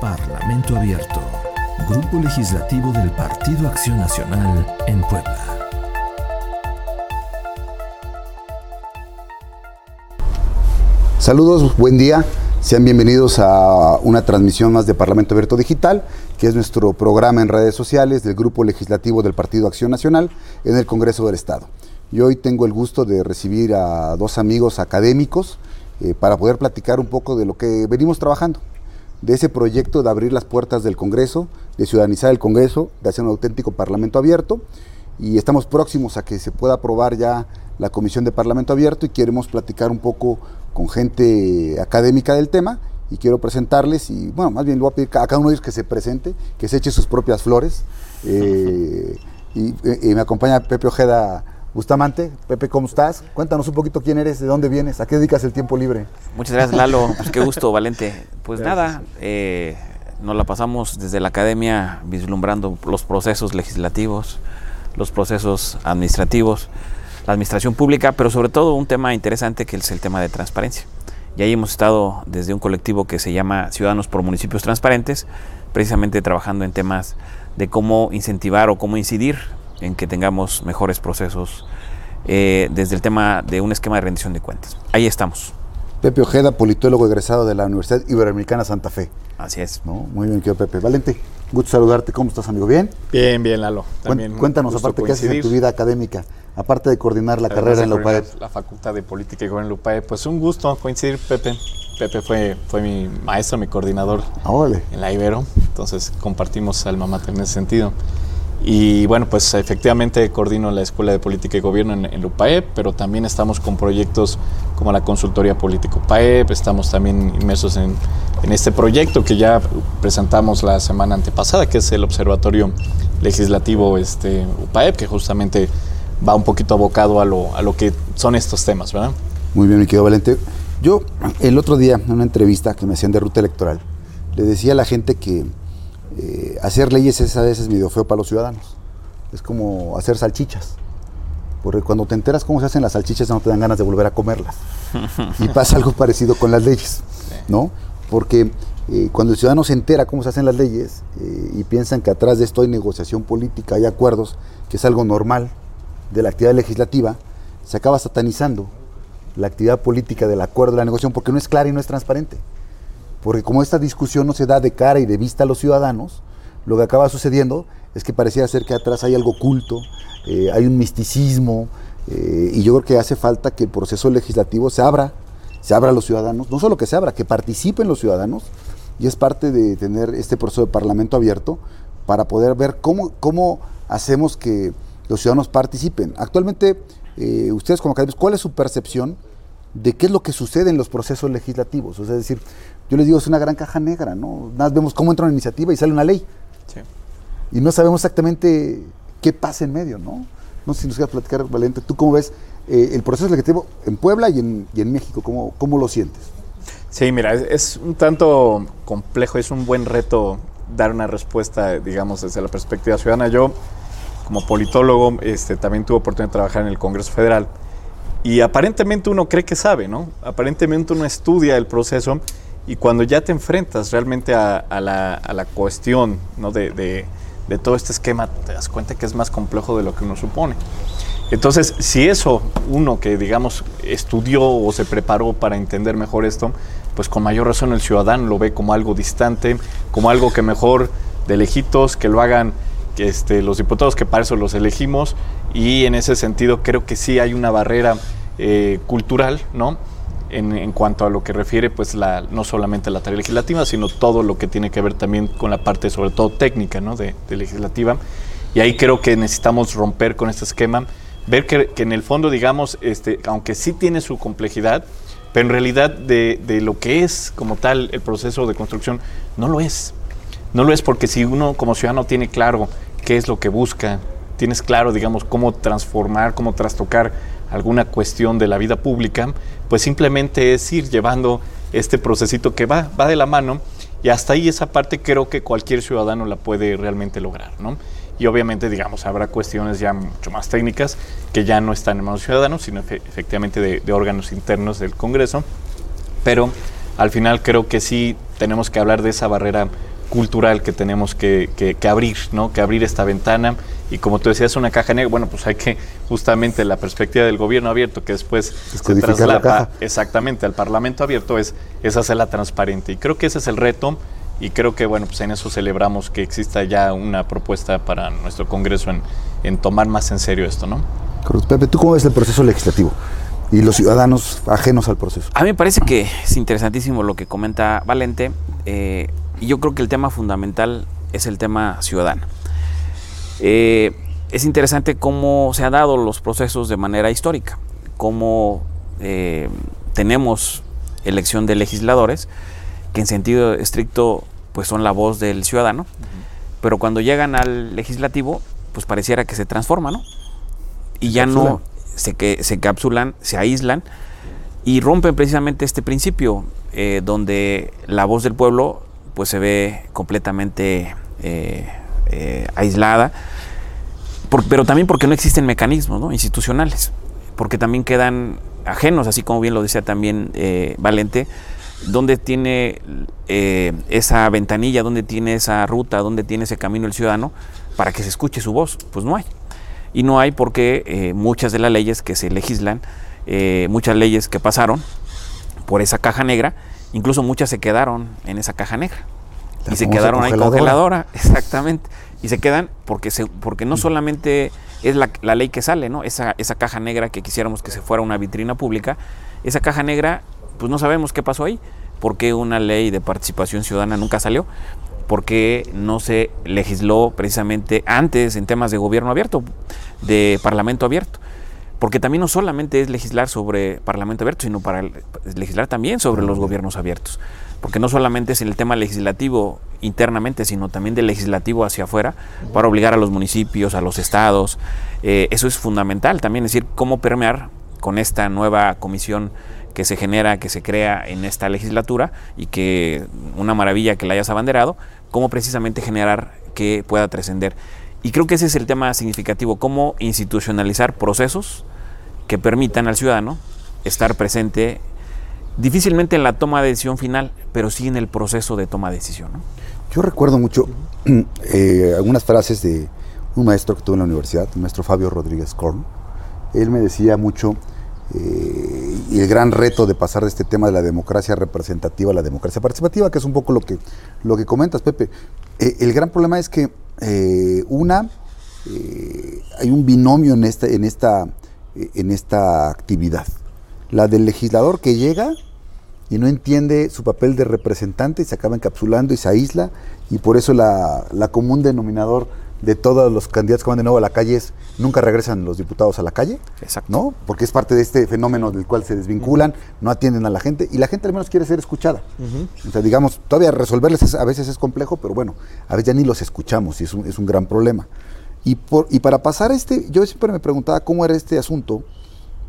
Parlamento Abierto, Grupo Legislativo del Partido Acción Nacional en Puebla. Saludos, buen día. Sean bienvenidos a una transmisión más de Parlamento Abierto Digital, que es nuestro programa en redes sociales del Grupo Legislativo del Partido Acción Nacional en el Congreso del Estado. Y hoy tengo el gusto de recibir a dos amigos académicos eh, para poder platicar un poco de lo que venimos trabajando de ese proyecto de abrir las puertas del Congreso, de ciudadanizar el Congreso, de hacer un auténtico Parlamento abierto. Y estamos próximos a que se pueda aprobar ya la Comisión de Parlamento Abierto y queremos platicar un poco con gente académica del tema y quiero presentarles y bueno, más bien le voy a pedir a cada uno de ellos que se presente, que se eche sus propias flores. Eh, y, y, me acompaña Pepe Ojeda Bustamante. Pepe, ¿cómo estás? Cuéntanos un poquito quién eres, de dónde vienes, a qué dedicas el tiempo libre. Muchas gracias, Lalo. Pues qué gusto, Valente. Pues nada, eh, nos la pasamos desde la academia vislumbrando los procesos legislativos, los procesos administrativos, la administración pública, pero sobre todo un tema interesante que es el tema de transparencia. Y ahí hemos estado desde un colectivo que se llama Ciudadanos por Municipios Transparentes, precisamente trabajando en temas de cómo incentivar o cómo incidir en que tengamos mejores procesos eh, desde el tema de un esquema de rendición de cuentas. Ahí estamos. Pepe Ojeda, politólogo egresado de la Universidad Iberoamericana Santa Fe. Así es. ¿No? Muy bien, querido Pepe. Valente, gusto saludarte. ¿Cómo estás, amigo? ¿Bien? Bien, bien, Lalo. También Cuéntanos, aparte, ¿qué haces en tu vida académica? Aparte de coordinar la carrera en la UPAE. La Facultad de Política y Gobierno en la UPAE. Pues un gusto coincidir, Pepe. Pepe fue, fue mi maestro, mi coordinador ah, en la Ibero. Entonces compartimos alma mater en ese sentido. Y bueno, pues efectivamente coordino la Escuela de Política y Gobierno en, en UPAEP, pero también estamos con proyectos como la Consultoría Político UPAEP, estamos también inmersos en, en, este proyecto que ya presentamos la semana antepasada, que es el Observatorio Legislativo este, UPAEP, que justamente va un poquito abocado a lo, a lo que son estos temas, ¿verdad? Muy bien, mi querido Valente. Yo el otro día, en una entrevista que me hacían de ruta electoral, le decía a la gente que eh, hacer leyes es a veces medio feo para los ciudadanos. Es como hacer salchichas. Porque cuando te enteras cómo se hacen las salchichas no te dan ganas de volver a comerlas. Y pasa algo parecido con las leyes, ¿no? Porque eh, cuando el ciudadano se entera cómo se hacen las leyes eh, y piensan que atrás de esto hay negociación política, hay acuerdos, que es algo normal de la actividad legislativa, se acaba satanizando la actividad política del acuerdo, de la negociación, porque no es clara y no es transparente. Porque como esta discusión no se da de cara y de vista a los ciudadanos, lo que acaba sucediendo es que pareciera ser que atrás hay algo oculto, eh, hay un misticismo, eh, y yo creo que hace falta que el proceso legislativo se abra, se abra a los ciudadanos, no solo que se abra, que participen los ciudadanos, y es parte de tener este proceso de parlamento abierto para poder ver cómo, cómo hacemos que los ciudadanos participen. Actualmente, eh, ustedes como académicos, ¿cuál es su percepción de qué es lo que sucede en los procesos legislativos? O sea, es decir, yo les digo, es una gran caja negra, ¿no? Nada vemos cómo entra una iniciativa y sale una ley. Sí. Y no sabemos exactamente qué pasa en medio, ¿no? No sé si nos quieres platicar, Valente, ¿tú cómo ves eh, el proceso legislativo en Puebla y en, y en México? ¿Cómo, ¿Cómo, lo sientes? Sí, mira, es, es, un tanto complejo, es un buen reto dar una respuesta, digamos, desde la perspectiva ciudadana. Yo, como politólogo, este, también tuve oportunidad de trabajar en el Congreso Federal y aparentemente uno cree que sabe, ¿no? Aparentemente uno estudia el proceso y cuando ya te enfrentas realmente a, a, la, a la, cuestión ¿no? de, de, de, todo este esquema, te das cuenta que es más complejo de lo que uno supone. Entonces, si eso, uno que digamos estudió o se preparó para entender mejor esto, pues con mayor razón el ciudadano lo ve como algo distante, como algo que mejor de lejitos, que lo hagan este, los diputados, que para eso los elegimos, y en ese sentido creo que sí hay una barrera eh, cultural, ¿no? en, en, cuanto a lo que refiere pues la, no solamente la tarea legislativa, sino todo lo que tiene que ver también con la parte sobre todo técnica ¿no? de, de, legislativa. Y ahí creo que necesitamos romper con este esquema, ver que, que en el fondo, digamos, este, aunque sí tiene su complejidad, pero en realidad de, de, lo que es como tal el proceso de construcción, no lo es. No lo es porque si uno como ciudadano tiene claro qué es lo que busca, tienes claro, digamos, cómo transformar, cómo trastocar alguna cuestión de la vida pública, pues simplemente es ir llevando este procesito que va, va de la mano y hasta ahí esa parte creo que cualquier ciudadano la puede realmente lograr, ¿no? Y obviamente, digamos, habrá cuestiones ya mucho más técnicas que ya no están en manos ciudadanos, sino efectivamente de, de órganos internos del Congreso, pero al final creo que sí tenemos que hablar de esa barrera cultural que tenemos que, que, abrir, ¿no? Que abrir esta ventana. Y como tú decías, una caja negra, bueno, pues hay que justamente la perspectiva del gobierno abierto, que después se traslada exactamente al Parlamento abierto, es, es hacerla transparente. Y creo que ese es el reto. Y creo que, bueno, pues en eso celebramos que exista ya una propuesta para nuestro Congreso en, en tomar más en serio esto, ¿no? Pepe, ¿tú cómo ves el proceso legislativo? y los ciudadanos ajenos al proceso. A mí me parece que es interesantísimo lo que comenta Valente. Eh, y yo creo que el tema fundamental es el tema ciudadano. Eh, es interesante cómo se han dado los procesos de manera histórica, cómo eh, tenemos elección de legisladores que en sentido estricto pues son la voz del ciudadano, pero cuando llegan al legislativo pues pareciera que se transforma, ¿no? Y ya no se, que, se capsulan, se aíslan y rompen precisamente este principio eh, donde la voz del pueblo pues se ve completamente eh, eh, aislada, pero también porque no existen mecanismos institucionales, porque también quedan ajenos, así como bien lo decía también eh, Valente, donde tiene esa ventanilla, donde tiene esa ruta, donde tiene ese camino el ciudadano para que se escuche su voz, pues no hay. Y no hay porque muchas de las leyes que se legislan, muchas leyes que pasaron por esa caja negra, Incluso muchas se quedaron en esa caja negra. y se quedaron ahí congeladora, exactamente. Y se quedan porque, se, porque no solamente es la, ley que sale, ¿no? Esa, esa caja negra que quisiéramos que se fuera una vitrina pública, esa caja negra, pues no sabemos qué pasó ahí. ¿Por qué una ley de participación ciudadana nunca salió? porque no se legisló precisamente antes en temas de gobierno abierto, de parlamento abierto porque también no solamente es legislar sobre Parlamento abierto, sino para legislar también sobre los gobiernos abiertos, porque no solamente es en el tema legislativo internamente, sino también del legislativo hacia afuera, para obligar a los municipios, a los estados. Eh, eso es fundamental también, es decir, cómo permear con esta nueva comisión que se genera, que se crea en esta legislatura y que una maravilla que la hayas abanderado, cómo precisamente generar que pueda trascender. Y creo que ese es el tema significativo, cómo institucionalizar procesos que permitan al ciudadano estar presente difícilmente en la toma de decisión final, pero sí en el proceso de toma de decisión. Yo recuerdo mucho eh, algunas frases de un maestro que tuve en la universidad, el maestro Fabio Rodríguez Korn. Él me decía mucho, eh, y el gran reto de pasar de este tema de la democracia representativa a la democracia participativa, que es un poco lo que, lo que comentas, Pepe. Eh, el gran problema es que eh, una, hay un binomio en esta, en, esta, en esta actividad. La del legislador que llega y no entiende su papel de representante y se acaba encapsulando y se aísla y por eso la, la común denominador de todos los candidatos que van de nuevo a la calle es nunca regresan los diputados a la calle, Exacto. ¿no? Porque es parte de este fenómeno del cual se desvinculan, no atienden a la gente y la gente al menos quiere ser escuchada. O sea, digamos, todavía resolverles a veces es complejo, pero bueno, a veces ya ni los escuchamos y es un, es un gran problema. Y, por, y para pasar este, yo siempre me preguntaba cómo era este asunto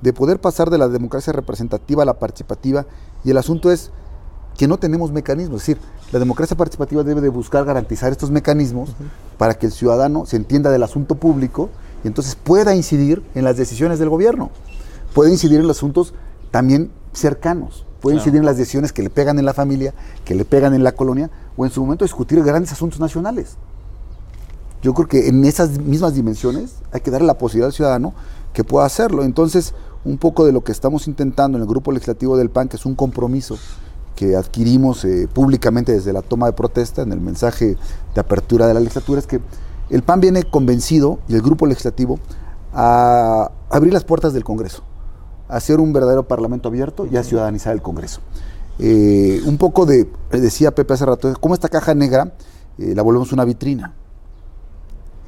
de poder pasar de la democracia representativa a la participativa y el asunto es que no tenemos mecanismos. Es decir, la democracia participativa debe de buscar garantizar estos mecanismos para que el ciudadano se entienda del asunto público y entonces pueda incidir en las decisiones del gobierno. Puede incidir en los asuntos también cercanos. Puede incidir en las decisiones que le pegan en la familia, que le pegan en la colonia, o en su momento discutir grandes asuntos nacionales. Yo creo que en esas mismas dimensiones hay que darle la posibilidad al ciudadano que pueda hacerlo. Entonces, un poco de lo que estamos intentando en el grupo legislativo del PAN, que es un compromiso que adquirimos eh, públicamente desde la toma de protesta en el mensaje de apertura de la legislatura es que el PAN viene convencido, y el grupo legislativo, a abrir las puertas del Congreso, a hacer un verdadero parlamento abierto y a ciudadanizar el Congreso. Eh, un poco de, decía Pepe hace rato, cómo esta caja negra eh, la volvemos una vitrina.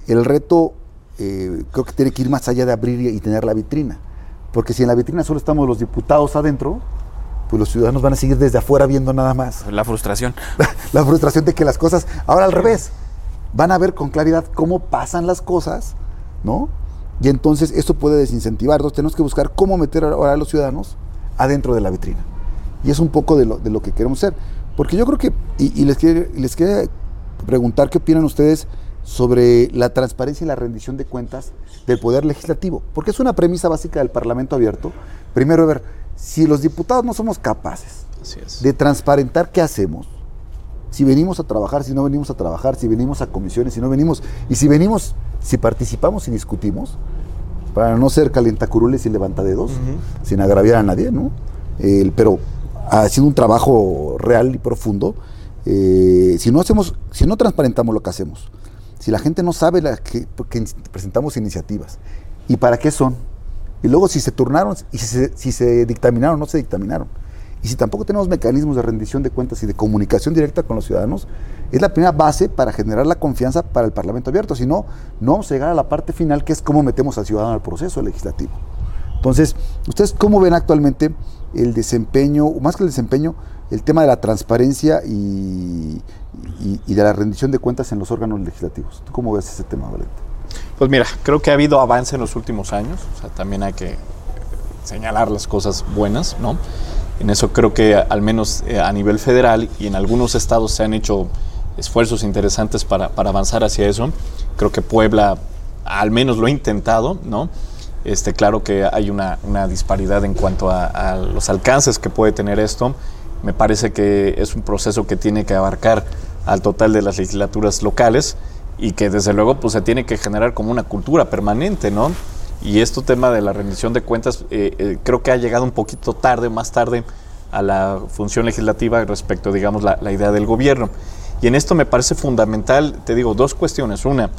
El reto creo que tiene que ir más allá de abrir y tener la vitrina, porque si en la vitrina solo estamos los diputados adentro, pues los ciudadanos van a seguir desde afuera viendo nada más. La frustración. la frustración de que las cosas, ahora al revés, van a ver con claridad cómo pasan las cosas, ¿no? Y entonces eso puede desincentivar. Entonces tenemos que buscar cómo meter ahora a los ciudadanos adentro de la vitrina. Y es un poco de lo, de lo que queremos hacer. Porque yo creo que, y, les, quiero, les quería preguntar qué opinan ustedes sobre la transparencia y la rendición de cuentas del Poder Legislativo. Porque es una premisa básica del Parlamento abierto. Primero, ver, si los diputados no somos capaces de transparentar qué hacemos, si venimos a trabajar, si no venimos a trabajar, si venimos a comisiones, si no venimos, y si venimos, si participamos y discutimos, para no ser calentacurules y levantadedos, sin agraviar a nadie, ¿no? pero haciendo un trabajo real y profundo, eh, si no hacemos, si no transparentamos lo que hacemos, si la gente no sabe la que, presentamos iniciativas y para qué son, y luego si se turnaron y si se, dictaminaron o no se dictaminaron, y si tampoco tenemos mecanismos de rendición de cuentas y de comunicación directa con los ciudadanos, es la primera base para generar la confianza para el Parlamento abierto. Si no, no vamos a llegar a la parte final, que es cómo metemos al ciudadano al proceso legislativo. Entonces, ¿ustedes cómo ven actualmente el desempeño, más que el desempeño, el tema de la transparencia y, de la rendición de cuentas en los órganos legislativos? ¿Tú cómo ves ese tema, Valente? Pues mira, creo que ha habido avance en los últimos años, o sea, también hay que señalar las cosas buenas, ¿no? En eso creo que al menos eh, a nivel federal y en algunos estados se han hecho esfuerzos interesantes para, para avanzar hacia eso. Creo que Puebla al menos lo ha intentado, ¿no? Este, claro que hay una, una disparidad en cuanto a, los alcances que puede tener esto. Me parece que es un proceso que tiene que abarcar al total de las legislaturas locales y que desde luego pues, se tiene que generar como una cultura permanente, ¿no? Y este tema de la rendición de cuentas eh, eh, creo que ha llegado un poquito tarde, más tarde, a la función legislativa respecto, digamos, la, la idea del gobierno. Y en esto me parece fundamental, te digo, dos cuestiones. Una,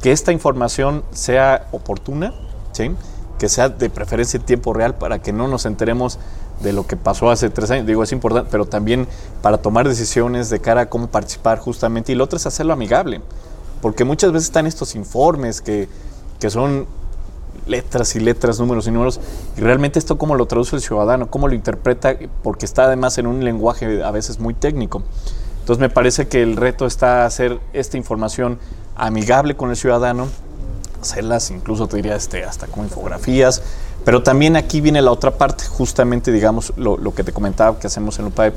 que esta información sea oportuna, ¿sí? que sea de preferencia en tiempo real para que no nos enteremos de lo que pasó hace tres años. Digo, es importante, pero también para tomar decisiones de cara a cómo participar justamente. Y lo otro es hacerlo amigable, porque muchas veces están estos informes que, que son letras y letras, números y números, y realmente esto cómo lo traduce el ciudadano, cómo lo interpreta, porque está además en un lenguaje a veces muy técnico. Entonces me parece que el reto está hacer esta información amigable con el ciudadano, hacerlas incluso te diría este, hasta como infografías, pero también aquí viene la otra parte, justamente digamos lo, lo que te comentaba que hacemos en UPAEP,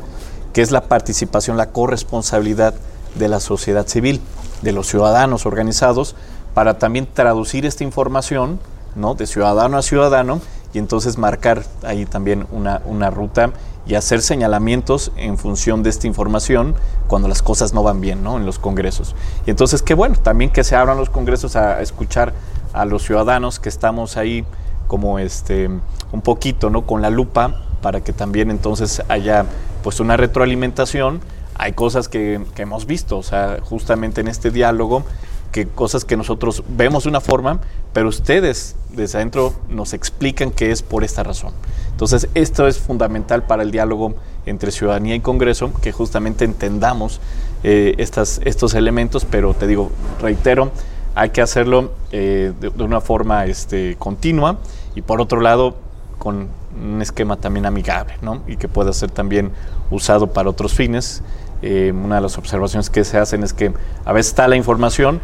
que es la participación, la corresponsabilidad de la sociedad civil, de los ciudadanos organizados, para también traducir esta información ¿no? de ciudadano a ciudadano y entonces marcar ahí también una, una ruta y hacer señalamientos en función de esta información cuando las cosas no van bien ¿no? en los congresos. Y entonces, qué bueno, también que se abran los congresos a, escuchar a los ciudadanos que estamos ahí como este un poquito ¿no? con la lupa para que también entonces haya pues una retroalimentación. Hay cosas que, hemos visto, o sea, justamente en este diálogo que cosas que nosotros vemos de una forma, pero ustedes desde adentro nos explican que es por esta razón. Entonces, esto es fundamental para el diálogo entre ciudadanía y Congreso, que justamente entendamos eh, estas, estos elementos, pero te digo, reitero, hay que hacerlo eh, de, una forma este, continua y por otro lado, con un esquema también amigable, ¿no? Y que pueda ser también usado para otros fines. Eh, una de las observaciones que se hacen es que a veces está la información,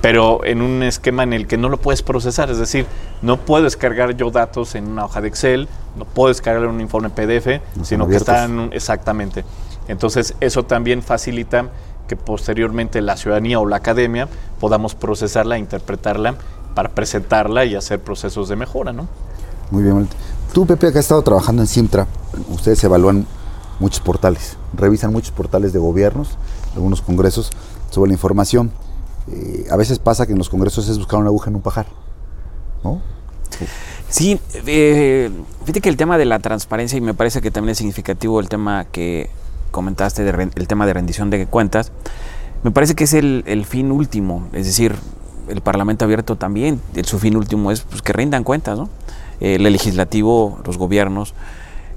pero en un esquema en el que no lo puedes procesar, es decir, no puedo descargar yo datos en una hoja de Excel, no puedo descargar un informe PDF, sino que están exactamente. Entonces, eso también facilita que posteriormente la ciudadanía o la academia podamos procesarla, interpretarla para presentarla y hacer procesos de mejora, ¿no? Muy bien, Tú, Pepe, que has estado trabajando en Simtra, ustedes evalúan muchos portales, revisan muchos portales de gobiernos, algunos congresos sobre la información. Eh, a veces pasa que en los congresos es buscar una aguja en un pajar, ¿no? Sí, eh, fíjate que el tema de la transparencia, y me parece que también es significativo el tema que comentaste, de, el tema de rendición de cuentas, me parece que es el, fin último, es decir, el Parlamento abierto también, su fin último es pues, que rindan cuentas, ¿no? el legislativo, los gobiernos,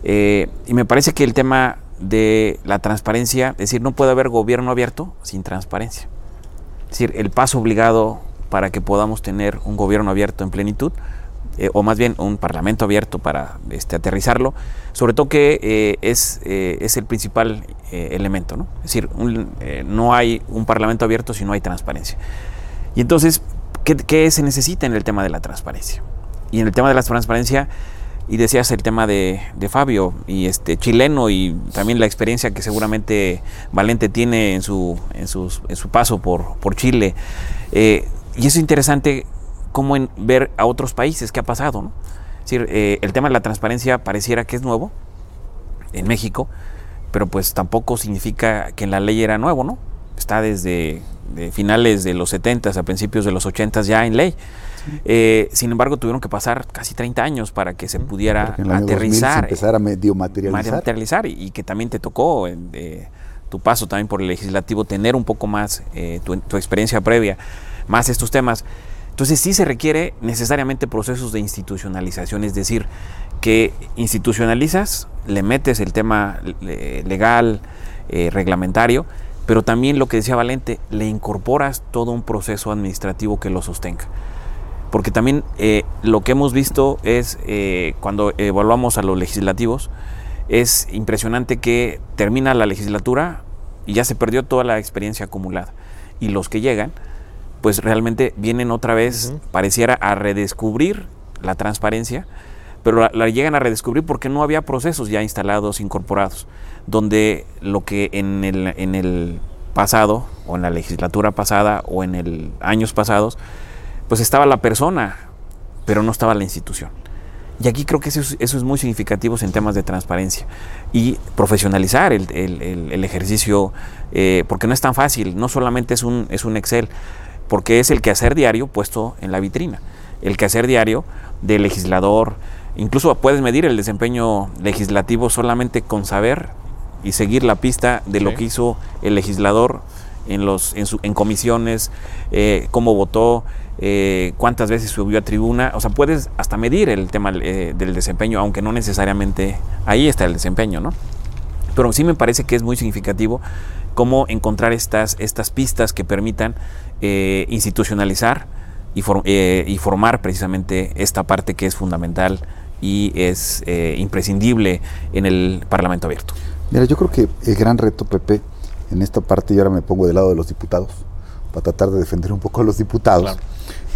eh, y me parece que el tema de la transparencia, es decir, no puede haber gobierno abierto sin transparencia. Es decir, el paso obligado para que podamos tener un gobierno abierto en plenitud, eh, o más bien un parlamento abierto para este, aterrizarlo, sobre todo que eh, es, es, el principal elemento. ¿no? Es decir, no hay un parlamento abierto si no hay transparencia. Y entonces, ¿qué, ¿qué, se necesita en el tema de la transparencia? Y en el tema de la transparencia, y decías el tema de, Fabio, y este chileno, y también la experiencia que seguramente Valente tiene en su, en en su paso por, por Chile. Eh, y es interesante cómo en ver a otros países qué ha pasado. Es decir, eh, el tema de la transparencia pareciera que es nuevo en México, pero pues tampoco significa que en la ley era nuevo, ¿no? Está desde finales de los 70 a principios de los 80 ya en ley. Eh, sin embargo, tuvieron que pasar casi 30 años para que se pudiera aterrizar. empezar a medio materializar. y, que también te tocó en tu paso también por el legislativo tener un poco más eh, tu, tu experiencia previa, más estos temas. Entonces sí se requiere necesariamente procesos de institucionalización, es decir, que institucionalizas, le metes el tema legal, eh, reglamentario, pero también lo que decía Valente, le incorporas todo un proceso administrativo que lo sostenga. Porque también eh, lo que hemos visto es, eh, cuando evaluamos a los legislativos, es impresionante que termina la legislatura y ya se perdió toda la experiencia acumulada. Y los que llegan, pues realmente vienen otra vez, pareciera, a redescubrir la transparencia, pero la, llegan a redescubrir porque no había procesos ya instalados, incorporados, donde lo que en el, en el pasado, o en la legislatura pasada, o en el años pasados, pues estaba la persona, pero no estaba la institución. Y aquí creo que eso es, muy significativo en temas de transparencia y profesionalizar el, ejercicio, eh, porque no es tan fácil, no solamente es un, es un Excel, porque es el quehacer diario puesto en la vitrina, el quehacer diario del legislador, Incluso puedes medir el desempeño legislativo solamente con saber y seguir la pista de lo que hizo el legislador en, los, en, su, en comisiones, eh, cómo votó, eh, cuántas veces subió a tribuna. O sea, puedes hasta medir el tema eh, del desempeño, aunque no necesariamente ahí está el desempeño, ¿no? Pero sí me parece que es muy significativo cómo encontrar estas, estas pistas que permitan institucionalizar y, y formar precisamente esta parte que es fundamental y es eh, imprescindible en el Parlamento abierto. Mira, yo creo que el gran reto, Pepe, en esta parte, y ahora me pongo del lado de los diputados, para tratar de defender un poco a los diputados.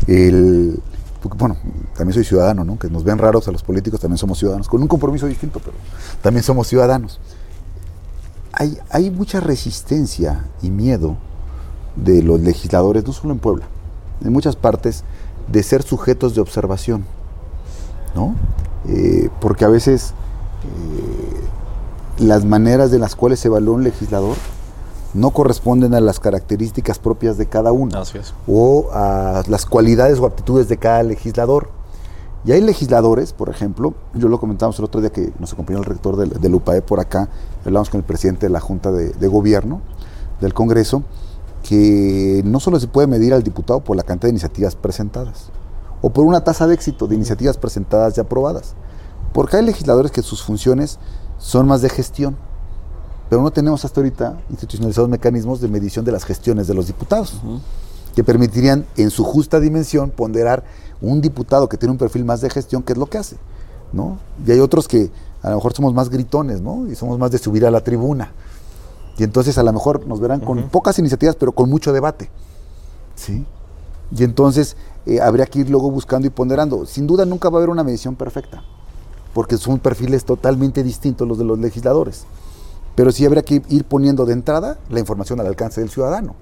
El, porque, bueno, también soy ciudadano, ¿no? Que nos ven raros a los políticos, también somos ciudadanos, con un compromiso distinto, pero también somos ciudadanos. Hay, hay mucha resistencia y miedo de los legisladores, no solo en Puebla, en muchas partes, de ser sujetos de observación, ¿no? Eh, porque a veces eh, las maneras de las cuales se evalúa un legislador no corresponden a las características propias de cada uno o a las cualidades o aptitudes de cada legislador. Y hay legisladores, por ejemplo, yo lo comentamos el otro día que nos acompañó el rector del, UPAE por acá, hablamos con el presidente de la Junta de, de Gobierno del Congreso, que no solo se puede medir al diputado por la cantidad de iniciativas presentadas, o por una tasa de éxito de iniciativas presentadas y aprobadas. Porque hay legisladores que sus funciones son más de gestión, pero no tenemos hasta ahorita institucionalizados mecanismos de medición de las gestiones de los diputados, que permitirían en su justa dimensión ponderar un diputado que tiene un perfil más de gestión, qué es lo que hace. ¿no? Y hay otros que a lo mejor somos más gritones, ¿no? Y somos más de subir a la tribuna. Y entonces a lo mejor nos verán con pocas iniciativas, pero con mucho debate. ¿Sí? Y entonces eh, habría que ir luego buscando y ponderando. Sin duda nunca va a haber una medición perfecta, porque son perfiles totalmente distintos los de los legisladores. Pero sí habría que ir poniendo de entrada la información al alcance del ciudadano,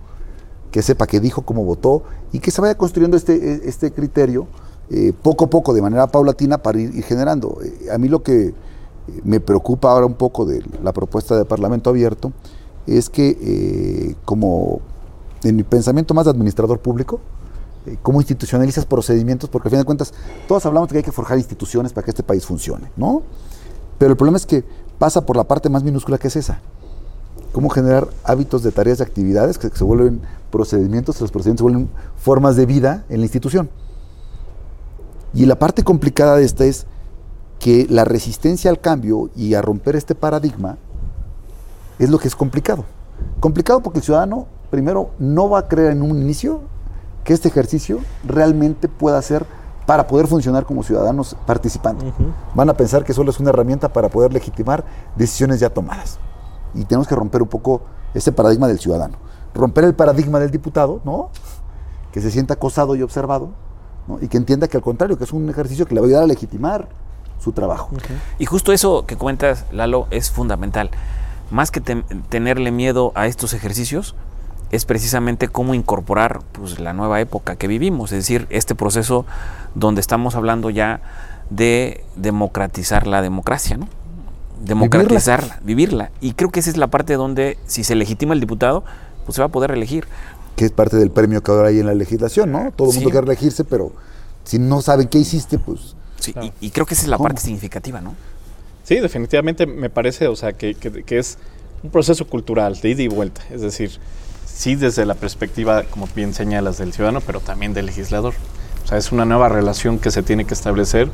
que sepa qué dijo, cómo votó y que se vaya construyendo este, e, este criterio eh, poco a poco, de manera paulatina, para ir, generando. Eh, a mí lo que me preocupa ahora un poco de la propuesta de Parlamento Abierto es que, como en mi pensamiento más de administrador público, eh, cómo institucionalizas procedimientos, porque al fin de cuentas todos hablamos de que hay que forjar instituciones para que este país funcione, ¿no? Pero el problema es que pasa por la parte más minúscula que es esa. Cómo generar hábitos de tareas y actividades que se vuelven procedimientos, los procedimientos se vuelven formas de vida en la institución. Y la parte complicada de esta es que la resistencia al cambio y a romper este paradigma es lo que es complicado. Complicado porque el ciudadano, primero, no va a creer en un inicio que este ejercicio realmente pueda ser para poder funcionar como ciudadanos participando. Van a pensar que solo es una herramienta para poder legitimar decisiones ya tomadas. Y tenemos que romper un poco ese paradigma del ciudadano. Romper el paradigma del diputado, ¿no? Que se sienta acosado y observado, Y que entienda que al contrario, que es un ejercicio que le va a ayudar a legitimar su trabajo. Y justo eso que cuentas, Lalo, es fundamental. Más que tenerle miedo a estos ejercicios, es precisamente cómo incorporar pues, la nueva época que vivimos, es decir, este proceso donde estamos hablando ya de democratizar la democracia, ¿no? democratizarla, vivirla. Y creo que esa es la parte donde, si se legitima el diputado, pues se va a poder elegir. Que es parte del premio que ahora hay en la legislación, ¿no? Todo el mundo quiere elegirse, pero si no saben qué hiciste, pues Sí, Claro. y, y creo que esa es la ¿Cómo? parte significativa, ¿no? Sí, definitivamente me parece, o sea, que, que- que es un proceso cultural de ida y vuelta. Es decir, sí desde la perspectiva, como bien señalas, del ciudadano, pero también del legislador. O sea, es una nueva relación que se tiene que establecer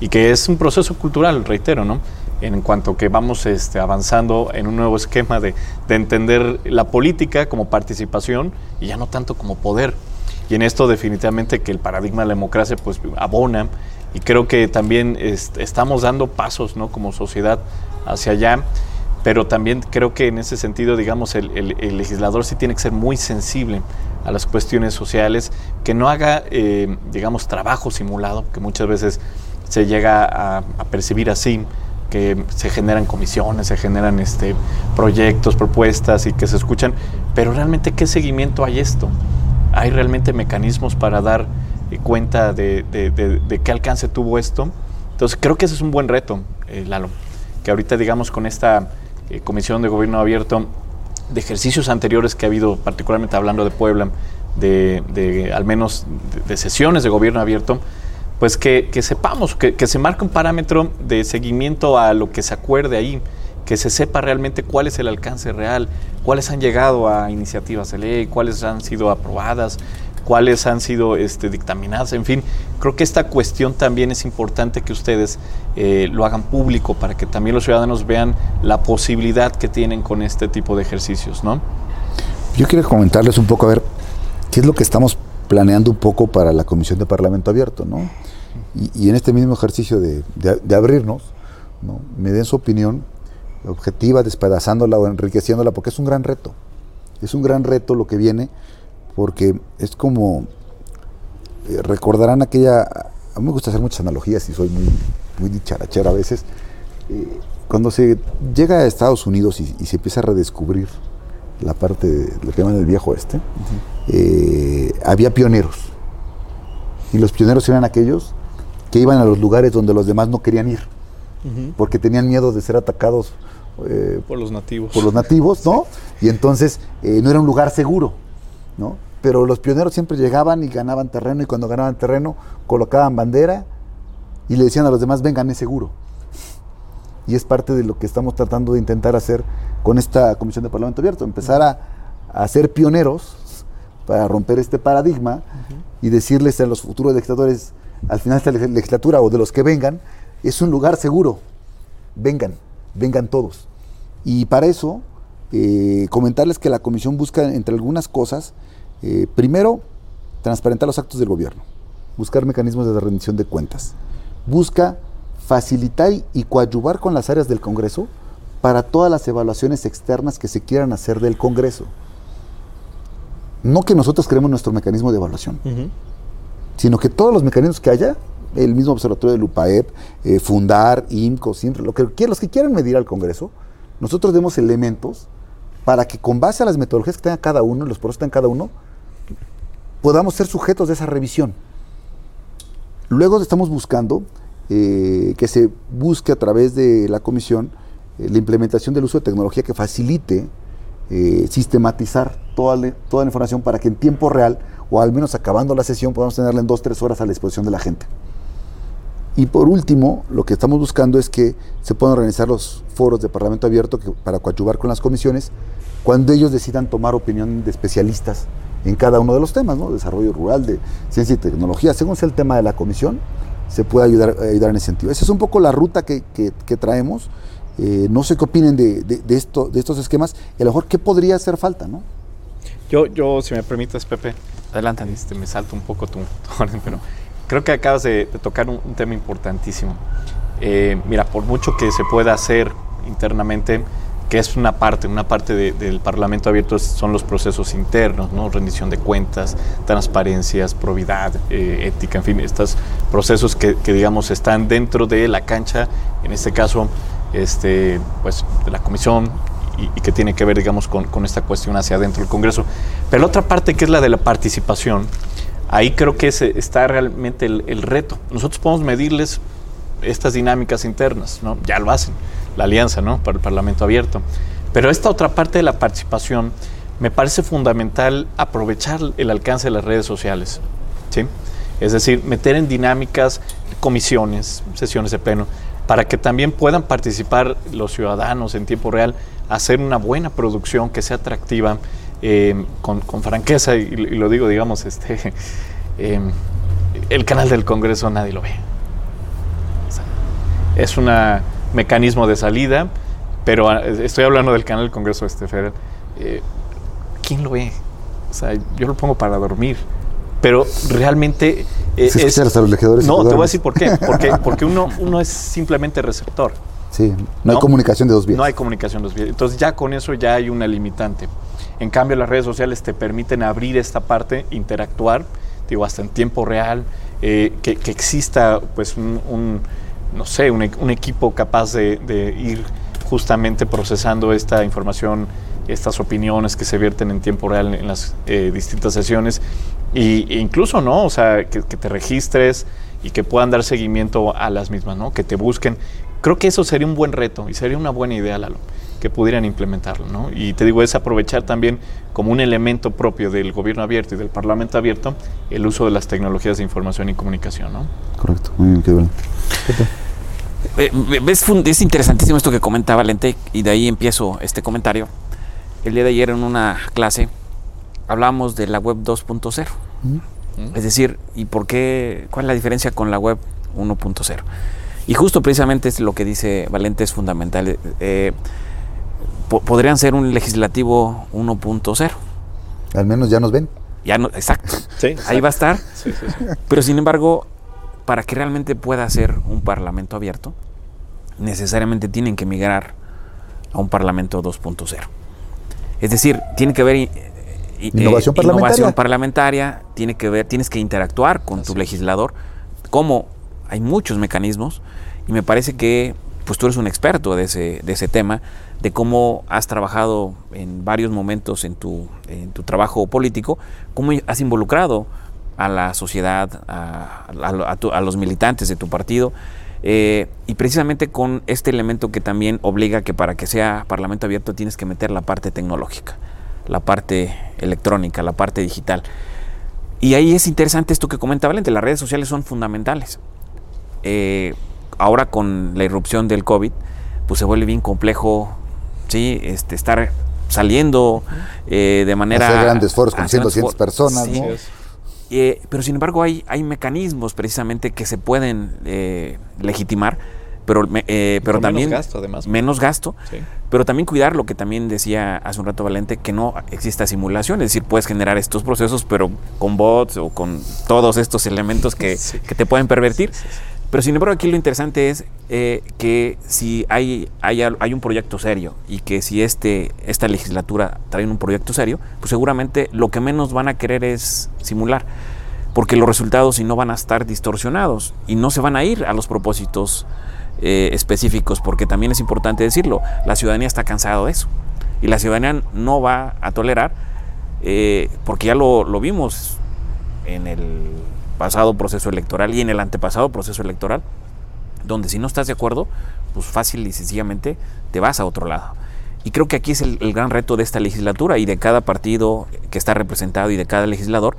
y que es un proceso cultural, reitero, ¿no? En cuanto que vamos este, avanzando en un nuevo esquema de, de entender la política como participación y ya no tanto como poder. Y en esto definitivamente que el paradigma de la democracia pues abona y creo que también este, estamos dando pasos ¿no? como sociedad hacia allá, pero también creo que en ese sentido, digamos, el, legislador sí tiene que ser muy sensible a las cuestiones sociales, que no haga, eh, digamos, trabajo simulado, que muchas veces se llega a, percibir así, que se generan comisiones, se generan este, proyectos, propuestas y que se escuchan, pero realmente qué seguimiento hay esto? ¿Hay realmente mecanismos para dar eh, cuenta de qué alcance tuvo esto? Entonces creo que ese es un buen reto, eh, Lalo, que ahorita digamos con esta eh, comisión de gobierno abierto, de ejercicios anteriores que ha habido, particularmente hablando de Puebla, de, al menos de, sesiones de gobierno abierto, pues que, que sepamos, que, que se marque un parámetro de seguimiento a lo que se acuerde ahí, que se sepa realmente cuál es el alcance real, cuáles han llegado a iniciativas de ley, cuáles han sido aprobadas, cuáles han sido este, dictaminadas, en fin, creo que esta cuestión también es importante que ustedes eh, lo hagan público para que también los ciudadanos vean la posibilidad que tienen con este tipo de ejercicios, ¿no? yo quiero comentarles un poco a ver qué es lo que estamos planeando un poco para la Comisión de Parlamento Abierto, ¿no? Y, y en este mismo ejercicio de, de- de abrirnos, ¿no? me den su opinión objetiva, despedazándola o enriqueciéndola, porque es un gran reto. Es un gran reto lo que viene, porque es como, eh, recordarán aquella, a mí me gusta hacer muchas analogías y soy muy, muy dicharachero a veces, eh, cuando se llega a Estados Unidos y, y se empieza a redescubrir la parte, de, lo que llaman el viejo este, eh, había pioneros. Y los pioneros eran aquellos que iban a los lugares donde los demás no querían ir, porque tenían miedo de ser atacados eh, Por los nativos. por los nativos, ¿no? Y entonces eh, no era un lugar seguro, ¿no? Pero los pioneros siempre llegaban y ganaban terreno y cuando ganaban terreno colocaban bandera y le decían a los demás, vengan, es seguro. Y es parte de lo que estamos tratando de intentar hacer con esta Comisión de Parlamento Abierto, empezar a, a ser pioneros para romper este paradigma y decirles a los futuros legisladores, al final de esta leg- legislatura o de los que vengan, es un lugar seguro, vengan, vengan todos. Y para eso, eh, comentarles que la comisión busca, entre algunas cosas, eh, primero, transparentar los actos del gobierno, buscar mecanismos de rendición de cuentas, busca facilitar y- coadyuvar con las áreas del Congreso para todas las evaluaciones externas que se quieran hacer del Congreso. No que nosotros creemos nuestro mecanismo de evaluación, sino que todos los mecanismos que haya, el mismo observatorio del UPAEP, eh, Fundar, IMCO, siempre, lo que, los que quieran medir al Congreso, nosotros demos elementos para que con base a las metodologías que tenga cada uno, los procesos que tenga cada uno, podamos ser sujetos de esa revisión. Luego estamos buscando eh, que se busque a través de la comisión eh, la implementación del uso de tecnología que facilite eh, sistematizar toda la, toda la información para que en tiempo real, o al menos acabando la sesión, podamos tenerla en dos, tres horas a la disposición de la gente. Y por último, lo que estamos buscando es que se puedan organizar los foros de Parlamento Abierto para coadyuvar con las comisiones cuando ellos decidan tomar opinión de especialistas en cada uno de los temas, ¿no? Desarrollo rural, ciencia y tecnología, según sea el tema de la comisión, se puede ayudar, ayudar en ese sentido. Esa es un poco la ruta que, traemos. Eh, no sé qué opinen de, de- de esto, de estos esquemas y a lo mejor qué podría hacer falta, ¿no? Yo, yo, si me permites, Pepe, Adelante. este, me salto un poco tu, orden, pero creo que acabas de, tocar un, un tema importantísimo. Eh, mira, por mucho que se pueda hacer internamente, que es una parte, una parte de- del Parlamento abierto son los procesos internos, ¿no? rendición de cuentas, transparencias, probidad, eh, ética, en fin, estos procesos que, digamos están dentro de la cancha, en este caso, este, pues, de la comisión y, que tiene que ver, digamos, con, esta cuestión hacia adentro del Congreso. Pero la otra parte que es la de la participación, ahí creo que está realmente el reto. Nosotros podemos medirles estas dinámicas internas, ¿no? Ya lo hacen, la alianza, ¿no? Para el Parlamento abierto. Pero esta otra parte de la participación me parece fundamental aprovechar el alcance de las redes sociales, ¿sí? Es decir, meter en dinámicas comisiones, sesiones de pleno, para que también puedan participar los ciudadanos en tiempo real, hacer una buena producción que sea atractiva, eh, con, franqueza, y, lo digo, digamos, este, eh, el canal del Congreso nadie lo ve. Es un mecanismo de salida, pero ah, estoy hablando del canal del Congreso este federal. Eh, ¿Quién lo ve? O sea, yo lo pongo para dormir pero realmente eh, es, a los legisladores no te voy a decir por qué porque porque uno uno es simplemente receptor. Sí no, hay comunicación de dos vías. No hay comunicación de dos vías. Entonces ya con eso ya hay una limitante. En cambio las redes sociales te permiten abrir esta parte interactuar digo hasta en tiempo real eh, que, exista pues un, no sé un, equipo capaz de, de ir justamente procesando esta información estas opiniones que se vierten en tiempo real en las eh, distintas sesiones y, e incluso, ¿no? O sea, que, te registres y que puedan dar seguimiento a las mismas, ¿no? Que te busquen. Creo que eso sería un buen reto y sería una buena idea, Lalo, que pudieran implementarlo, ¿no? Y te digo, es aprovechar también como un elemento propio del gobierno abierto y del parlamento abierto el uso de las tecnologías de información y comunicación, ¿no? Correcto, muy bien, qué bueno. Eh, es interesantísimo esto que comenta Valente y de ahí empiezo este comentario el día de ayer en una clase hablábamos de la web 2.0. Es decir, ¿y por qué? ¿Cuál es la diferencia con la web 1.0? Y justo precisamente es lo que dice Valente es fundamental. Eh, podrían ser un legislativo 1.0. Al menos ya nos ven. Ya no, exacto. Ahí va a estar. Pero sin embargo, para que realmente pueda ser un parlamento abierto, necesariamente tienen que migrar a un parlamento 2.0. Es decir, tiene que ver innovación, parlamentaria. tiene que ver, tienes que interactuar con tu legislador, como hay muchos mecanismos, y me parece que pues tú eres un experto de ese, de ese tema, de cómo has trabajado en varios momentos en tu, en tu trabajo político, cómo has involucrado a la sociedad, a, a los militantes de tu partido, eh, y precisamente con este elemento que también obliga que para que sea Parlamento abierto tienes que meter la parte tecnológica, la parte electrónica, la parte digital. Y ahí es interesante esto que comenta Valente, las redes sociales son fundamentales. Eh, ahora con la irrupción del COVID, pues se vuelve bien complejo, ¿sí? Este, estar saliendo eh, de manera... Hacer grandes foros con 100, 200 personas, ¿no? Eh, pero sin embargo hay, hay mecanismos precisamente que se pueden eh, legitimar, pero, eh, pero también menos gasto, además. menos gasto, pero también cuidar lo que también decía hace un rato Valente, que no exista simulación, es decir, puedes generar estos procesos, pero con bots o con todos estos elementos que, que te pueden pervertir. Pero sin embargo aquí lo interesante es eh, que si hay, hay, hay, un proyecto serio y que si este, esta legislatura trae un proyecto serio, pues seguramente lo que menos van a querer es simular, porque los resultados si no van a estar distorsionados y no se van a ir a los propósitos eh, específicos, porque también es importante decirlo, la ciudadanía está cansada de eso y la ciudadanía no va a tolerar, eh, porque ya lo, lo vimos en el pasado proceso electoral y en el antepasado proceso electoral, donde si no estás de acuerdo, pues fácil y sencillamente te vas a otro lado. Y creo que aquí es el, gran reto de esta legislatura y de cada partido que está representado y de cada legislador,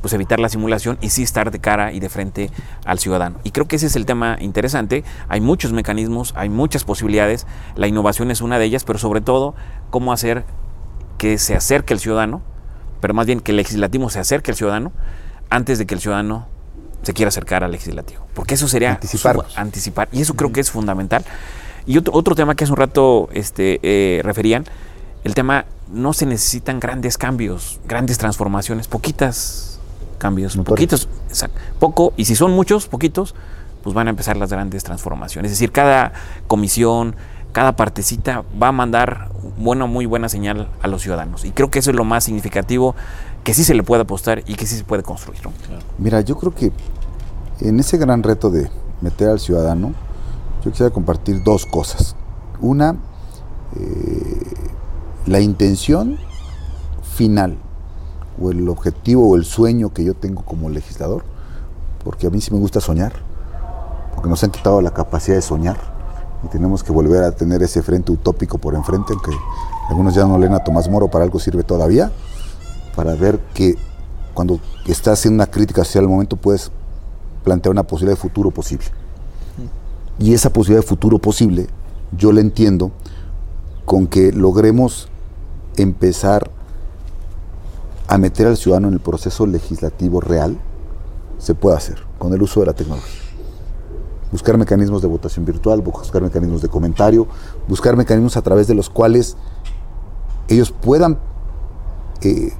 pues evitar la simulación y sí estar de cara y de frente al ciudadano. Y creo que ese es el tema interesante. Hay muchos mecanismos, hay muchas posibilidades, la innovación es una de ellas, pero sobre todo cómo hacer que se acerque el ciudadano, pero más bien que el legislativo se acerque al ciudadano antes de que el ciudadano se quiera acercar al legislativo. Porque eso sería anticipar. anticipar. Y eso creo que es fundamental. Y otro, otro tema que hace un rato este, eh, referían, el tema no se necesitan grandes cambios, grandes transformaciones, poquitas cambios, poquitos, poco, y si son muchos, poquitos, pues van a empezar las grandes transformaciones. Es decir, cada comisión, cada partecita va a mandar buena, muy buena señal a los ciudadanos. Y creo que eso es lo más significativo que sí se le puede apostar y que sí se puede construir. Mira, yo creo que en ese gran reto de meter al ciudadano, yo quisiera compartir dos cosas. Una, eh, la intención final o el objetivo o el sueño que yo tengo como legislador, porque a mí sí me gusta soñar, porque nos han quitado la capacidad de soñar y tenemos que volver a tener ese frente utópico por enfrente, aunque algunos ya no leen a Tomás Moro, para algo sirve todavía, para ver que cuando estás haciendo una crítica hacia el momento puedes plantear una posibilidad de futuro posible. Y esa posibilidad de futuro posible, yo la entiendo con que logremos empezar a meter al ciudadano en el proceso legislativo real, se puede hacer con el uso de la tecnología. Buscar mecanismos de votación virtual, buscar mecanismos de comentario, buscar mecanismos a través de los cuales ellos puedan eh,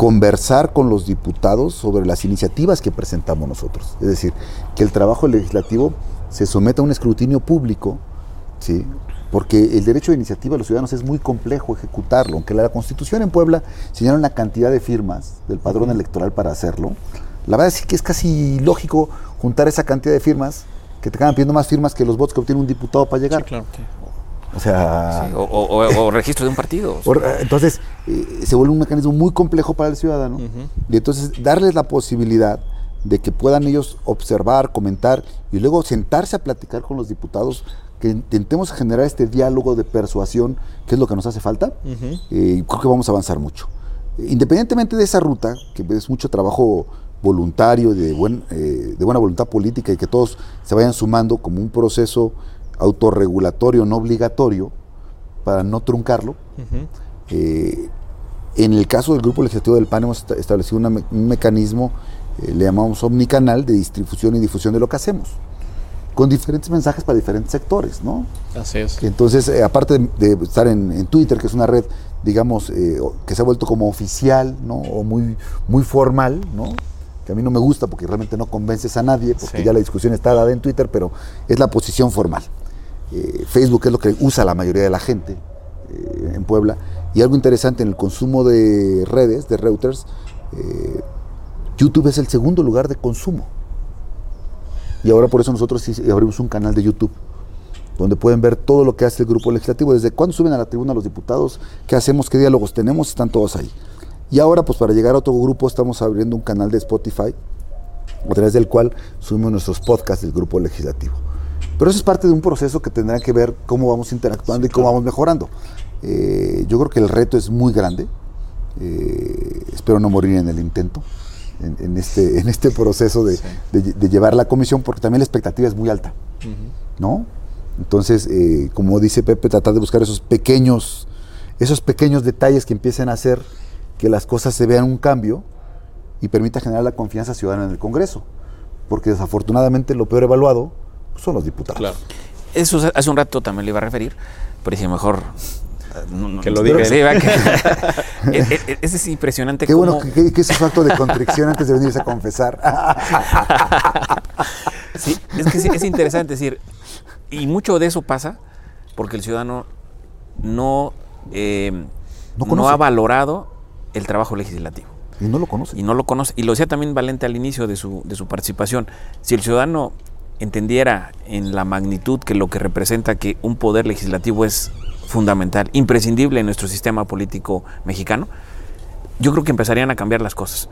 conversar con los diputados sobre las iniciativas que presentamos nosotros. Es decir, que el trabajo legislativo se someta a un escrutinio público, ¿sí? porque el derecho de iniciativa de los ciudadanos es muy complejo ejecutarlo, aunque la Constitución en Puebla señala una cantidad de firmas del padrón electoral para hacerlo. La verdad es que es casi lógico juntar esa cantidad de firmas que te acaban pidiendo más firmas que los votos que obtiene un diputado para llegar. claro. O sea. o, registro de un partido. entonces, eh, se vuelve un mecanismo muy complejo para el ciudadano. Y entonces, darles la posibilidad de que puedan ellos observar, comentar y luego sentarse a platicar con los diputados, que intentemos generar este diálogo de persuasión, que es lo que nos hace falta, eh, creo que vamos a avanzar mucho. Independientemente de esa ruta, que es mucho trabajo voluntario, de, buen, eh, de buena voluntad política y que todos se vayan sumando como un proceso autorregulatorio no obligatorio para no truncarlo. Eh, en el caso del grupo legislativo del PAN hemos establecido un mecanismo, eh, le llamamos omnicanal, de distribución y difusión de lo que hacemos, con diferentes mensajes para diferentes sectores, ¿no? Así es. Entonces, eh, aparte de, estar en, Twitter, que es una red, digamos, que se ha vuelto como oficial, ¿no? O muy, muy formal, ¿no? Que a mí no me gusta porque realmente no convences a nadie, porque ya la discusión está dada en Twitter, pero es la posición formal. Eh, Facebook es lo que usa la mayoría de la gente eh, en Puebla. Y algo interesante en el consumo de redes, de routers, eh, YouTube es el segundo lugar de consumo. Y ahora por eso nosotros abrimos un canal de YouTube donde pueden ver todo lo que hace el grupo legislativo, desde cuándo suben a la tribuna los diputados, qué hacemos, qué diálogos tenemos, están todos ahí. Y ahora, pues para llegar a otro grupo, estamos abriendo un canal de Spotify, a través del cual subimos nuestros podcasts del grupo legislativo. Pero eso es parte de un proceso que tendrá que ver cómo vamos interactuando y cómo vamos mejorando. Eh, yo creo que el reto es muy grande. Eh, espero no morir en el intento, en, este, en este proceso de, llevar la comisión, porque también la expectativa es muy alta. ¿No? Entonces, eh, como dice Pepe, tratar de buscar esos pequeños, esos pequeños detalles que empiecen a hacer que las cosas se vean un cambio y permita generar la confianza ciudadana en el Congreso. Porque desafortunadamente lo peor evaluado son los diputados. Claro. Eso hace un rato también le iba a referir, pero dije mejor que lo diga. Sí, es, es, impresionante. Qué bueno que, que, es un acto de contrición antes de venirse a confesar. sí, es que es interesante decir, y mucho de eso pasa porque el ciudadano no, eh, no, ha valorado el trabajo legislativo. Y no lo conoce. Y no lo conoce. Y lo decía también Valente al inicio de su, de su participación. Si el ciudadano entendiera en la magnitud que lo que representa que un poder legislativo es fundamental, imprescindible en nuestro sistema político mexicano, yo creo que empezarían a cambiar las cosas.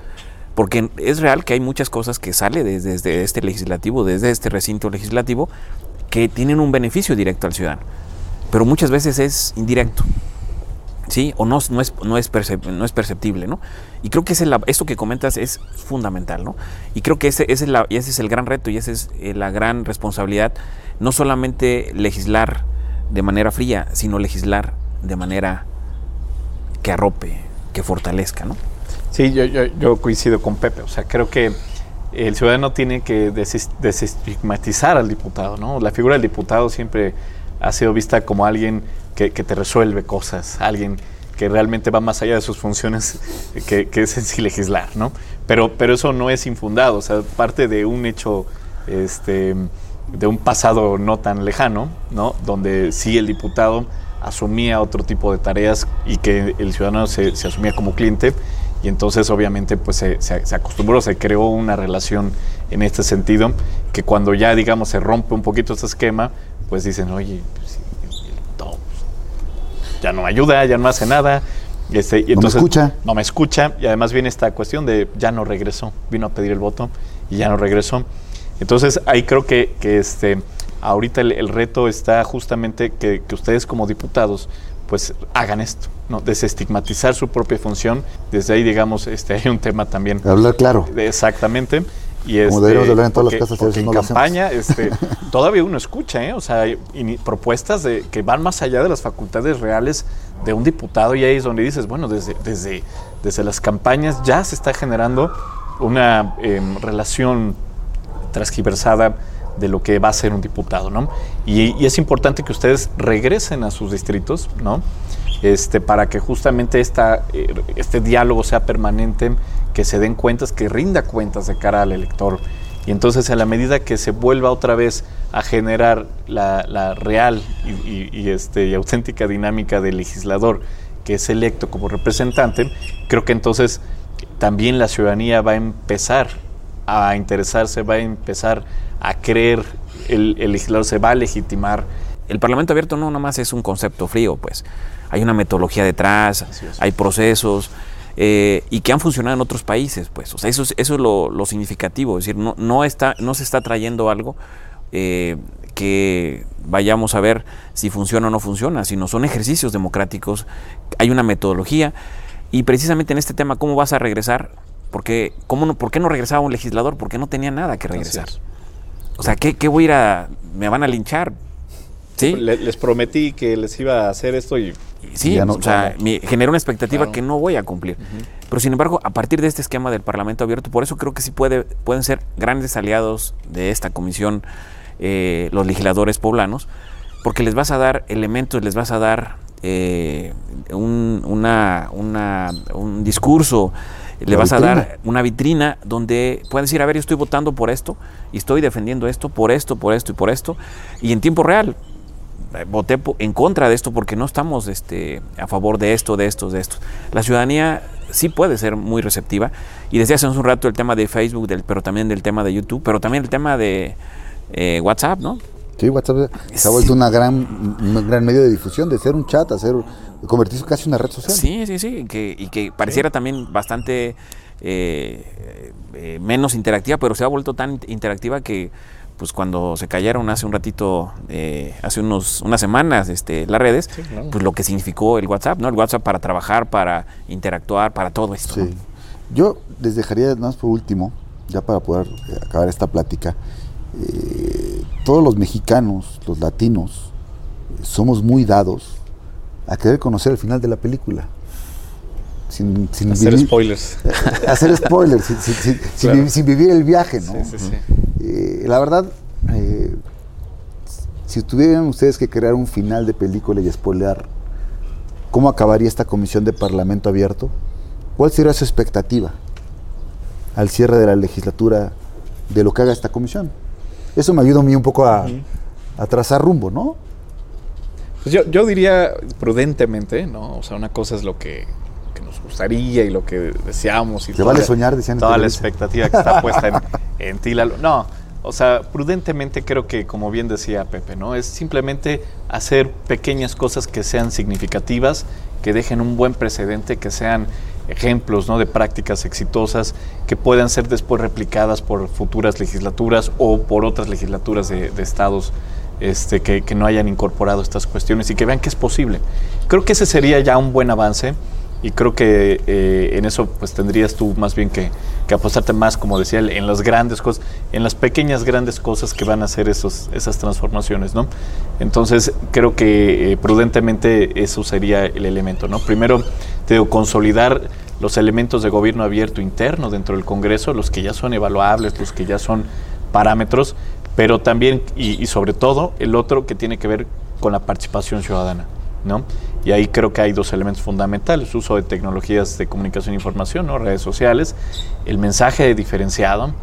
Porque es real que hay muchas cosas que salen desde, este legislativo, desde este recinto legislativo, que tienen un beneficio directo al ciudadano. Pero muchas veces es indirecto. ¿Sí? O no, no, es, no, es, no es perceptible, ¿no? Y creo que ese, esto que comentas es fundamental, ¿no? Y creo que ese, ese, es, la, ese es el gran reto y esa es eh, la gran responsabilidad, no solamente legislar de manera fría, sino legislar de manera que arrope, que fortalezca, ¿no? Sí, yo, yo, yo coincido con Pepe, o sea, creo que el ciudadano tiene que desestigmatizar al diputado, ¿no? La figura del diputado siempre ha sido vista como alguien que, te resuelve cosas, alguien que realmente va más allá de sus funciones, que, es en sí legislar, ¿no? Pero, pero eso no es infundado, o sea, parte de un hecho, este, de un pasado no tan lejano, ¿no? Donde sí el diputado asumía otro tipo de tareas y que el ciudadano se, asumía como cliente y entonces obviamente pues se, se, acostumbró, se creó una relación en este sentido que cuando ya digamos se rompe un poquito este esquema, pues dicen, oye, ya no me ayuda, ya no hace nada. Este, y entonces, no me escucha. No me escucha. Y además viene esta cuestión de ya no regresó. Vino a pedir el voto y ya no regresó. Entonces ahí creo que, que este, ahorita el, reto está justamente que, que ustedes como diputados pues hagan esto, ¿no? desestigmatizar su propia función. Desde ahí, digamos, este, hay un tema también. Hablar claro. exactamente. Y Como este, deberíamos hablar en todas las casas. en campaña este, todavía uno escucha, ¿eh? o sea, hay propuestas de, que van más allá de las facultades reales de un diputado y ahí es donde dices, bueno, desde, desde, desde las campañas ya se está generando una em, relación transgiversada de lo que va a ser un diputado, ¿no? Y, es importante que ustedes regresen a sus distritos, ¿no? Este, para que justamente esta, eh, este diálogo sea permanente, que se den cuentas, que rinda cuentas de cara al elector. Y entonces a la medida que se vuelva otra vez a generar la, real y, este, y auténtica dinámica del legislador que es electo como representante, creo que entonces también la ciudadanía va a empezar a interesarse, va a empezar a creer, el, legislador se va a legitimar. El Parlamento abierto no nomás es un concepto frío, pues hay una metodología detrás, hay procesos. Eh, y que han funcionado en otros países, pues. O sea, eso es, eso es lo, significativo. Es decir, no, no, está, no se está trayendo algo eh, que vayamos a ver si funciona o no funciona, sino son ejercicios democráticos, hay una metodología. Y precisamente en este tema, ¿cómo vas a regresar? Porque, ¿cómo no, ¿Por qué no regresaba un legislador? Porque no tenía nada que regresar. O sea, ¿qué, voy a ir a...? ¿Me van a linchar? ¿Sí? les prometí que les iba a hacer esto y... Sí, o sea, me generó una expectativa que no voy a cumplir. Pero sin embargo, a partir de este esquema del Parlamento abierto, por eso creo que sí puede, pueden ser grandes aliados de esta comisión eh, los legisladores poblanos, porque les vas a dar elementos, les vas a dar eh, un, una, un discurso le vas a dar una vitrina donde puedes decir, a ver, yo estoy votando por esto y estoy defendiendo esto, por esto, por esto y por esto, y en tiempo real. Eh, voté en contra de esto porque no estamos este, a favor de esto, de esto, de esto. La ciudadanía sí puede ser muy receptiva y desde hace un rato el tema de Facebook, del, pero también del tema de YouTube, pero también el tema de eh, WhatsApp, ¿no? Sí, WhatsApp se ha vuelto una gran, un gran medio de difusión, de ser un chat, hacer convertirse casi en una red social. Sí, sí, sí, que, y que pareciera también bastante eh, eh, menos interactiva, pero se ha vuelto tan interactiva que pues cuando se cayeron hace un ratito, eh, hace unos, unas semanas, este, las redes, pues lo que significó el WhatsApp, ¿no? El WhatsApp para trabajar, para interactuar, para todo esto. Sí. Yo les dejaría más por último, ya para poder acabar esta plática, todos los mexicanos, los latinos, somos muy dados a querer conocer el final de la película. Sin, hacer spoilers. hacer spoilers, sin, vivir, el viaje, ¿no? Eh, la verdad, eh, si tuvieran ustedes que crear un final de película y spoilear, ¿cómo acabaría esta comisión de Parlamento abierto? ¿Cuál sería su expectativa al cierre de la legislatura de lo que haga esta comisión? Eso me ayuda a mí un poco a, a trazar rumbo, ¿no? Pues yo, yo diría prudentemente, ¿no? O sea, una cosa es lo que, nos gustaría y lo que deseamos. Y Te vale soñar, decían. Toda la expectativa que está puesta en, en ti. no, o sea, prudentemente creo que, como bien decía Pepe, ¿no? Es simplemente hacer pequeñas cosas que sean significativas, que dejen un buen precedente, que sean ejemplos ¿no? de prácticas exitosas que puedan ser después replicadas por futuras legislaturas o por otras legislaturas de, estados este, que, no hayan incorporado estas cuestiones y que vean que es posible. Creo que ese sería ya un buen avance y creo que eh, en eso pues tendrías tú más bien que, apostarte más, como decía, en las grandes cosas, en las pequeñas grandes cosas que van a hacer esos, esas transformaciones, ¿no? Entonces creo que eh, prudentemente eso sería el elemento, ¿no? Primero, te digo, consolidar los elementos de gobierno abierto interno dentro del Congreso, los que ya son evaluables, los que ya son parámetros, pero también y, sobre todo el otro que tiene que ver con la participación ciudadana. ¿no? Y ahí creo que hay dos elementos fundamentales, uso de tecnologías de comunicación e información, ¿no? redes sociales, el mensaje diferenciado,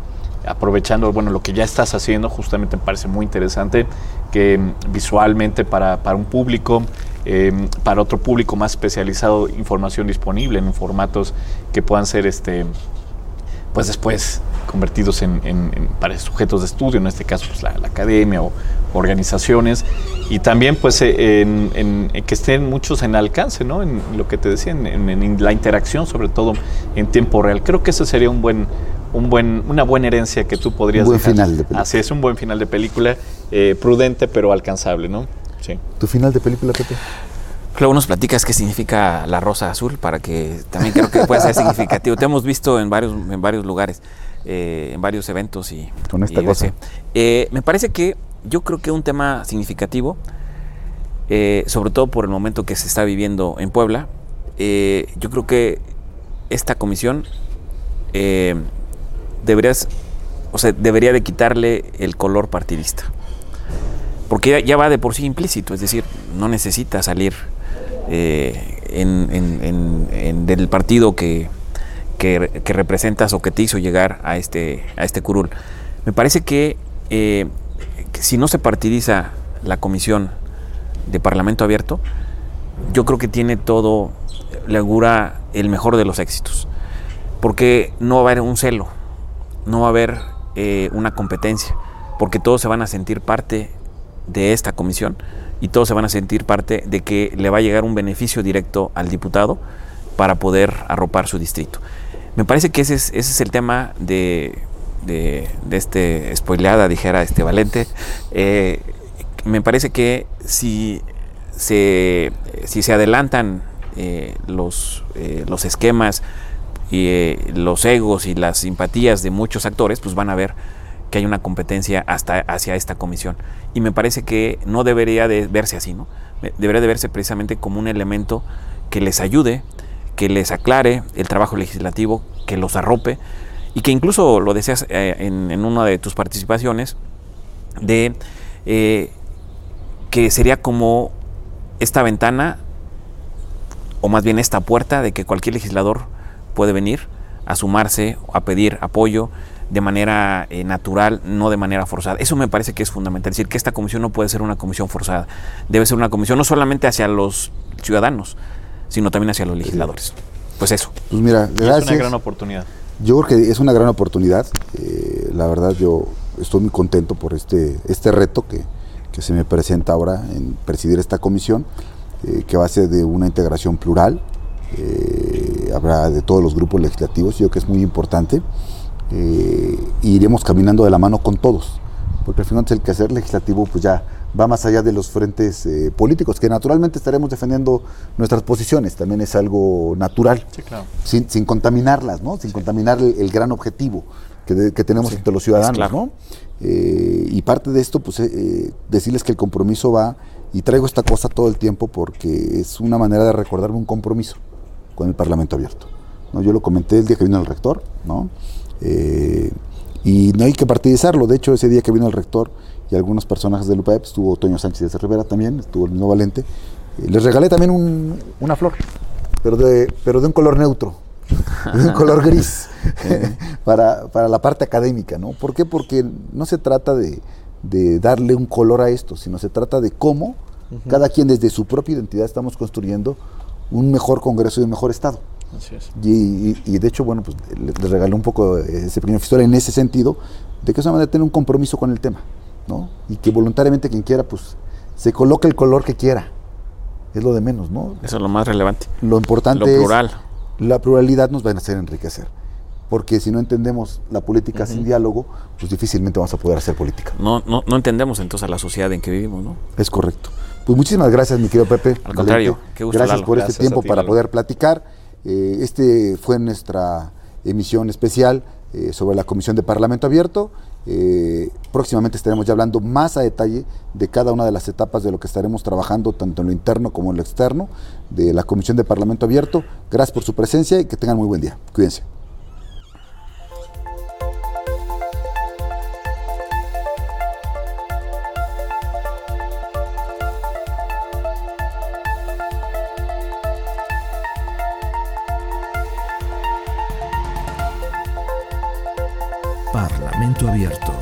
aprovechando bueno, lo que ya estás haciendo, justamente me parece muy interesante que mm, visualmente para, para un público, em, para otro público más especializado, información disponible en formatos que puedan ser este, pues después convertidos en, para sujetos de estudio, en este caso pues la, academia o organizaciones, y también pues eh, en, que estén muchos en alcance, ¿no? En lo que te decía, en, la interacción, sobre todo en tiempo real. Creo que ese sería un buen, un buen, una buena herencia que tú podrías Un buen dejar. final de película. Así es, un buen final de película, eh, prudente pero alcanzable, ¿no? Sí. ¿Tu final de película, Pepe? Luego nos platicas qué significa la rosa azul para que también creo que puede ser significativo. Te hemos visto en varios, en varios lugares, eh, en varios eventos y Con esta y cosa. Eh, me parece que yo creo que un tema significativo, eh, sobre todo por el momento que se está viviendo en Puebla, yo creo que esta comisión deberías, o sea, debería de quitarle el color partidista. Porque ya, ya va de por sí implícito, es decir, no necesita salir eh, del partido que, que, representas o que te hizo llegar a este, a este curul. Me parece que, eh, que si no se partidiza la comisión de Parlamento Abierto, yo creo que tiene todo, le augura el mejor de los éxitos. Porque no va a haber un celo, no va a haber eh, una competencia, porque todos se van a sentir parte de esta comisión y todos se van a sentir parte de que le va a llegar un beneficio directo al diputado para poder arropar su distrito. Me parece que ese es, ese es el tema de, de, de este spoileada, dijera este Valente. Eh, me parece que si se, si se adelantan eh, los, eh, los esquemas y los egos y las simpatías de muchos actores, pues van a ver que hay una competencia hasta hacia esta comisión. Y me parece que no debería de verse así, ¿no? Debería de verse precisamente como un elemento que les ayude, que les aclare el trabajo legislativo, que los arrope y que incluso lo deseas eh, en, en una de tus participaciones de eh, que sería como esta ventana o más bien esta puerta de que cualquier legislador puede venir a sumarse, a pedir apoyo de manera eh, natural, no de manera forzada. Eso me parece que es fundamental, es decir, que esta comisión no puede ser una comisión forzada, debe ser una comisión no solamente hacia los ciudadanos, sino también hacia los legisladores. Pues eso. Pues mira, Y es gracias. una gran oportunidad. Yo creo que es una gran oportunidad. eh, la verdad, yo estoy muy contento por este, este reto que, que se me presenta ahora en presidir esta comisión, eh, que va a ser de una integración plural. Eh, habrá de todos los grupos legislativos, yo creo que es muy importante. eh, y iremos caminando de la mano con todos, porque al final el quehacer legislativo pues ya va más allá de los frentes eh, políticos, que naturalmente estaremos defendiendo nuestras posiciones, también es algo natural Sí, claro. sin, sin contaminarlas, ¿no? Sin contaminar el, el gran objetivo que, tenemos entre los ciudadanos, claro. ¿no? Eh, y parte de esto, pues, eh, decirles que el compromiso va, y traigo esta cosa todo el tiempo porque es una manera de recordarme un compromiso con el Parlamento abierto. ¿no? Yo lo comenté el día que vino el rector, ¿no? Eh, y no hay que partidizarlo. De hecho, ese día que vino el rector y algunos personajes del UPAEP, estuvo Toño Sánchez de Rivera también, estuvo el mismo Valente, eh, les regalé también un- una flor, pero de, pero de un color neutro, de un color gris, para, para la parte académica, ¿no? ¿Por qué? Porque no se trata de, de darle un color a esto, sino se trata de cómo cada quien desde su propia identidad estamos construyendo un mejor Congreso y un mejor Estado. Así es. Y, y- y de hecho, bueno, pues le, le regalé un poco ese pequeño historia en ese sentido, de que es una manera de tener un compromiso con el tema, ¿no? Y que voluntariamente quien quiera, pues, se coloque el color que quiera. Es lo de menos, ¿no? Eso es lo más relevante. Lo importante Lo plural. es la pluralidad nos va a hacer enriquecer. Porque si no entendemos la política sin diálogo, pues difícilmente vamos a poder hacer política. No, no, no entendemos entonces a la sociedad en que vivimos, ¿no? Es correcto. Pues muchísimas gracias, mi querido Pepe. Al contrario, Valente. qué gusto, Gracias Lalo. por Gracias este tiempo ti, para Lalo. poder platicar. Eh, este fue nuestra emisión especial eh, sobre la Comisión de Parlamento Abierto. Eh, próximamente estaremos ya hablando más a detalle de cada una de las etapas de lo que estaremos trabajando, tanto en lo interno como en lo externo, de la Comisión de Parlamento Abierto. Gracias por su presencia y que tengan muy buen día. Cuídense. Abierto,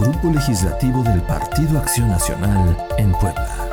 Grupo Legislativo del Partido Acción Nacional en Puebla.